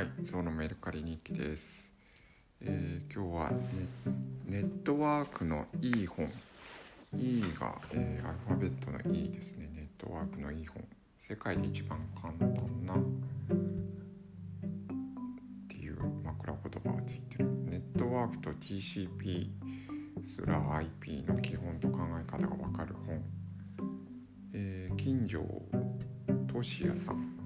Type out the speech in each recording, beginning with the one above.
はい、ゾウのメルカリ日記です。えー今日はネネットワークのいい本。E が、えーアルファベットの E ですね。ネットワークのいい本。世界で一番簡単なっていう枕言葉がついてる。ネットワークと TCP すら IP の基本と考え方がわかる本。えー金城俊也さん。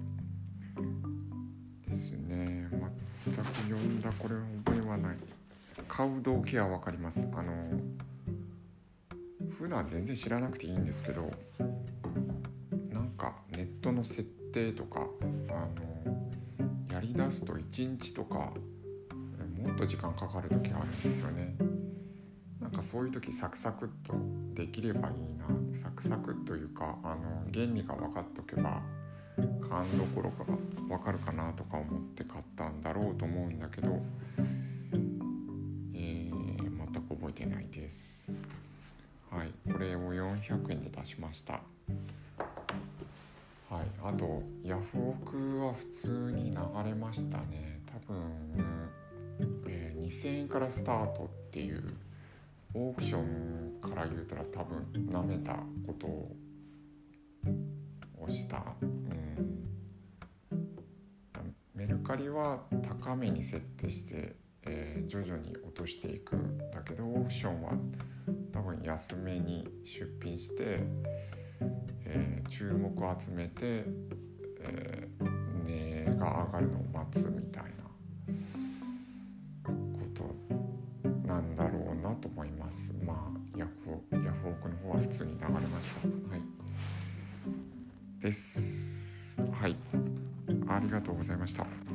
全く読んだこれは覚えはない。買う動機は分かります。あの普段全然知らなくていいんですけどなんかネットの設定とかあのやりだすと1日とかもっと時間かかる時あるんですよね。なんかそういう時サクサクっとできればいいな。サクサクというかあの原理が分かっとけば勘どころかが分かるかなとか思って買ったんだろうと思うんだけど、えー全く覚えてないです。はいこれを400円で出しました。はいあとヤフオクは普通に流れましたね。多分、えー2000円からスタートっていうオークションから言うたら多分なめたことををした、うん、メルカリは高めに設定して、えー徐々に落としていくん。だけどオークションは多分安めに出品して、えー注目を集めて、えー値が上がるのを待つみたいなことなん。だろうなと思いますまあヤフオヤフオクの方は普通に流れましたはいです。はい。ありがとうございました。